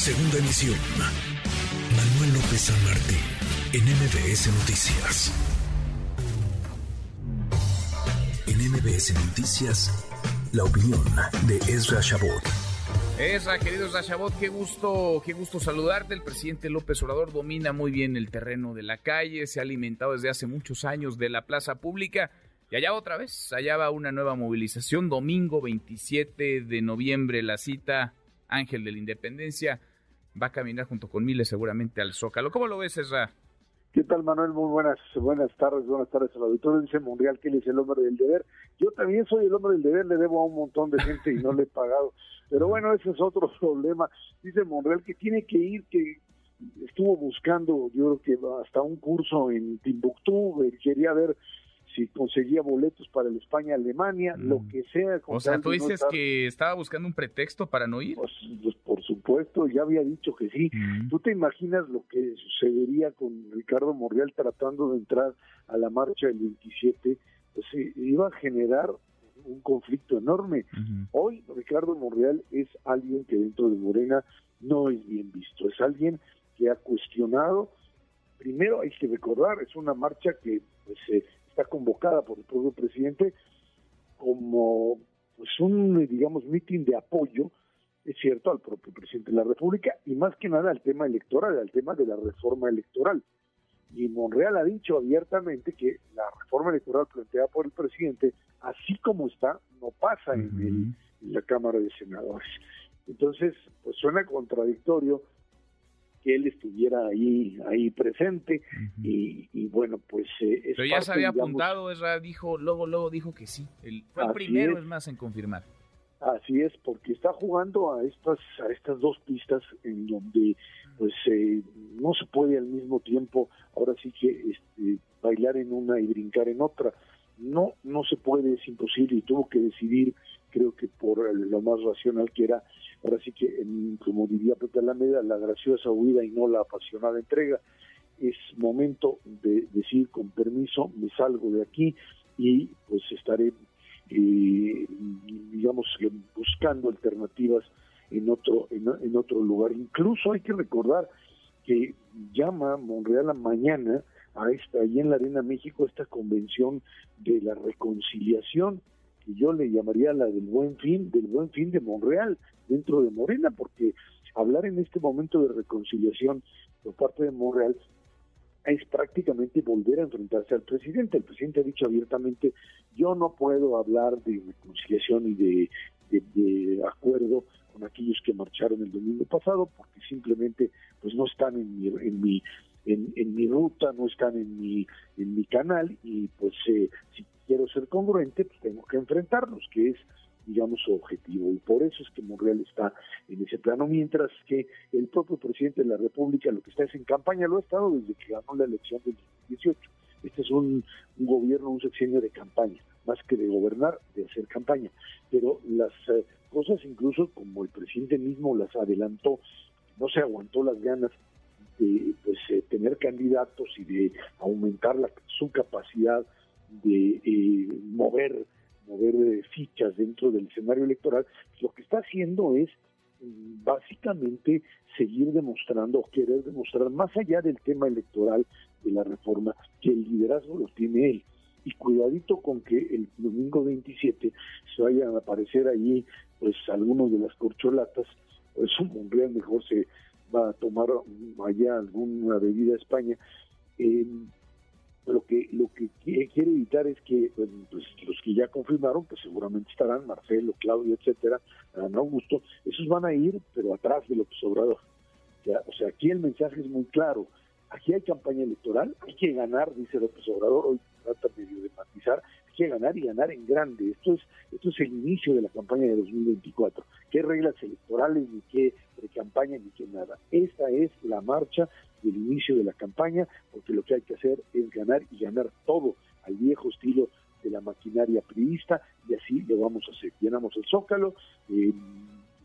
Segunda emisión. Manuel López San Martín, en MBS Noticias. En MBS Noticias, la opinión de Ezra Shabot. Ezra, querido Ezra Shabot, qué gusto, qué gusto saludarte. El presidente López Obrador domina muy bien el terreno de la calle, se ha alimentado desde hace muchos años de la plaza pública. Y allá otra vez, allá va una nueva movilización, domingo 27 de noviembre, la cita Ángel de la Independencia va a caminar junto con miles seguramente al Zócalo. ¿Cómo lo ves, Ezra? ¿Qué tal, Manuel? Muy buenas, buenas tardes, buenas tardes al auditorio. Dice Mundial que él es el hombre del deber. Yo también soy el hombre del deber, le debo a un montón de gente y no le he pagado. Pero bueno, ese es otro problema. Dice Monreal que tiene que ir, que estuvo buscando, yo creo que hasta un curso en Timbuktu, quería ver si conseguía boletos para el España-Alemania, lo mm. que sea. O sea, tú dices que estaba buscando un pretexto para no ir. Pues, pues supuesto, ya había dicho que sí. Mm. ¿Tú te imaginas lo que sucedería con Ricardo Morreal tratando de entrar a la marcha el 27? Pues iba a generar un conflicto enorme. Hoy Ricardo Morreal es alguien que dentro de Morena no es bien visto, es alguien que ha cuestionado primero hay que recordar, es una marcha que pues, eh, está convocada por el propio presidente como pues un digamos mitin de apoyo es cierto al propio presidente de la República y más que nada al tema electoral al tema de la reforma electoral. Y Monreal ha dicho abiertamente que la reforma electoral planteada por el presidente así como está no pasa en, en la Cámara de Senadores. Entonces pues suena contradictorio que él estuviera ahí ahí presente y, bueno pues eh, pero ya se había apuntado Ezra dijo luego luego dijo que sí. El, fue el primero es, más en confirmar así es porque está jugando a estas a estas dos pistas en donde pues eh, no se puede al mismo tiempo ahora sí que este, bailar en una y brincar en otra no no se puede es imposible y tuvo que decidir creo que por lo más racional que era ahora sí que, como diría Pepe Alameda, la graciosa huida y no la apasionada entrega. Es momento de decir con permiso, me salgo de aquí y pues estaré, eh, digamos, buscando alternativas en otro, en, otro lugar. Incluso hay que recordar que llama Monreal a mañana a esta, ahí en la Arena México, esta convención de la reconciliación, que yo le llamaría la del buen fin, del buen fin de Monreal, dentro de Morena, porque hablar en este momento de reconciliación por parte de Monreal es prácticamente volver a enfrentarse al presidente. El presidente ha dicho abiertamente, yo no puedo hablar de reconciliación y de, acuerdo con aquellos que marcharon el domingo pasado, porque simplemente pues no están en mi, en mi, en, mi ruta, no están en mi, en mi canal, y pues eh, si quiero ser congruente, pues tengo que enfrentarlos, que es digamos, su objetivo. Y por eso es que Monreal está en ese plano, mientras que el propio presidente de la República lo que está es en campaña, lo ha estado desde que ganó la elección del 2018. Este es un, gobierno, un sexenio de campaña, más que de gobernar, de hacer campaña. Pero las eh, cosas, incluso como el presidente mismo las adelantó, no se aguantó las ganas de pues, eh, tener candidatos y de aumentar la, su capacidad de eh, mover mover eh, fichas dentro del escenario electoral, lo que está haciendo es mm, básicamente seguir demostrando o querer demostrar más allá del tema electoral de la reforma que el liderazgo lo tiene él. Y cuidadito con que el domingo 27 se vayan a aparecer allí pues algunos de las corcholatas pues un Monreal mejor se va a tomar allá alguna bebida a España. Eh, lo que lo que quiere evitar es que pues, los que ya confirmaron pues seguramente estarán Marcelo Claudio etcétera Dan Augusto esos van a ir pero atrás de López Obrador. O sea aquí el mensaje es muy claro. Aquí hay campaña electoral hay que ganar dice López Obrador hoy trata medio de matizar hay que ganar y ganar en grande. Esto es esto es el inicio de la campaña de 2024 qué reglas electorales ni qué campaña ni qué nada esta es la marcha del inicio de la campaña, porque lo que hay que hacer es ganar y ganar todo al viejo estilo de la maquinaria priista y así lo vamos a hacer. Llenamos el zócalo, eh,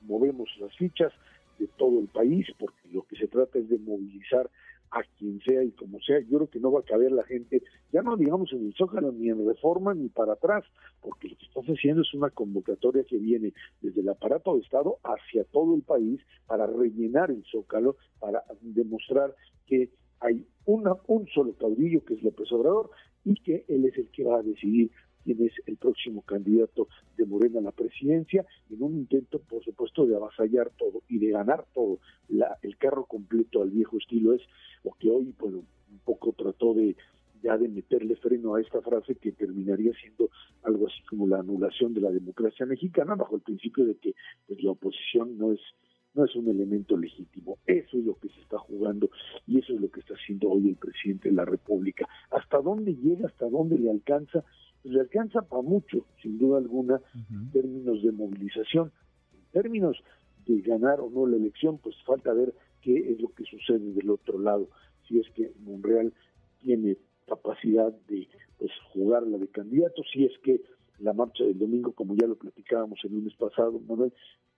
movemos las fichas de todo el país, porque lo que se trata es de movilizar a quien sea y como sea, yo creo que no va a caber la gente, ya no digamos en el Zócalo ni en reforma ni para atrás, porque lo que estás haciendo es una convocatoria que viene desde el aparato de Estado hacia todo el país para rellenar el Zócalo, para demostrar que hay una, un solo caudillo que es López Obrador y que él es el que va a decidir quién es el próximo candidato de Morena a la presidencia, en un intento, por supuesto, de avasallar todo y de ganar todo. La, el carro completo al viejo estilo es lo que hoy, bueno, de meterle freno a esta frase que terminaría siendo algo así como la anulación de la democracia mexicana bajo el principio de que pues, la oposición no es no es un elemento legítimo. Eso es lo que se está jugando y eso es lo que está haciendo hoy el presidente de la República. ¿Hasta dónde llega? ¿Hasta dónde le alcanza? le alcanza para mucho, sin duda alguna, en términos de movilización. En términos de ganar o no la elección, pues falta ver qué es lo que sucede del otro lado. Si es que Monreal tiene capacidad de pues jugarla de candidato, si es que la marcha del domingo, como ya lo platicábamos el lunes pasado, Manuel,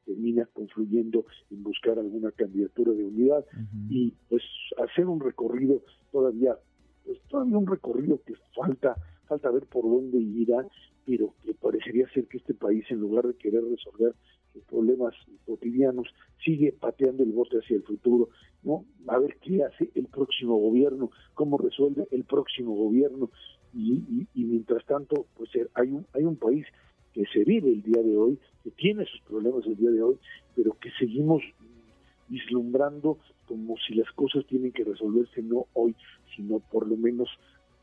termina confluyendo en buscar alguna candidatura de unidad y pues hacer un recorrido todavía, pues todavía un recorrido que falta falta ver por dónde irá, pero que parecería ser que este país, en lugar de querer resolver sus problemas cotidianos, sigue pateando el bote hacia el futuro, ¿no? A ver qué hace el próximo gobierno, cómo resuelve el próximo gobierno, y, mientras tanto, pues eh, hay un, hay un país que se vive el día de hoy, que tiene sus problemas el día de hoy, pero que seguimos vislumbrando como si las cosas tienen que resolverse no hoy, sino por lo menos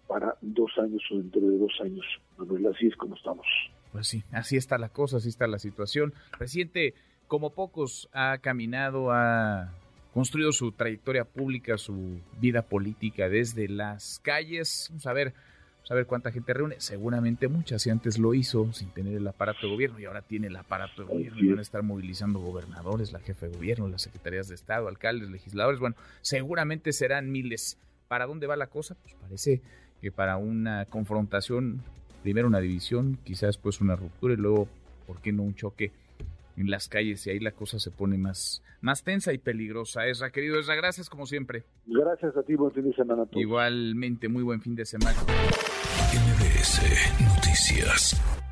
para dos años o dentro de dos años. Manuel, así es como estamos. Pues sí, así está la cosa, así está la situación. Presidente, como pocos, ha caminado, ha construido su trayectoria pública, su vida política desde las calles. Vamos a ver, vamos a ver cuánta gente reúne. Seguramente muchas, si antes lo hizo sin tener el aparato de gobierno y ahora tiene el aparato de gobierno y van a estar movilizando gobernadores, la jefe de gobierno, las secretarías de Estado, alcaldes, legisladores. Bueno, seguramente serán miles. ¿Para dónde va la cosa? Pues parece que para una confrontación, primero una división, quizás pues una ruptura y luego, ¿por qué no un choque en las calles? Y ahí la cosa se pone más, más tensa y peligrosa. Esra, querido Esra, gracias como siempre. Gracias a ti, buen fin de semana. Igualmente, muy buen fin de semana. Noticias.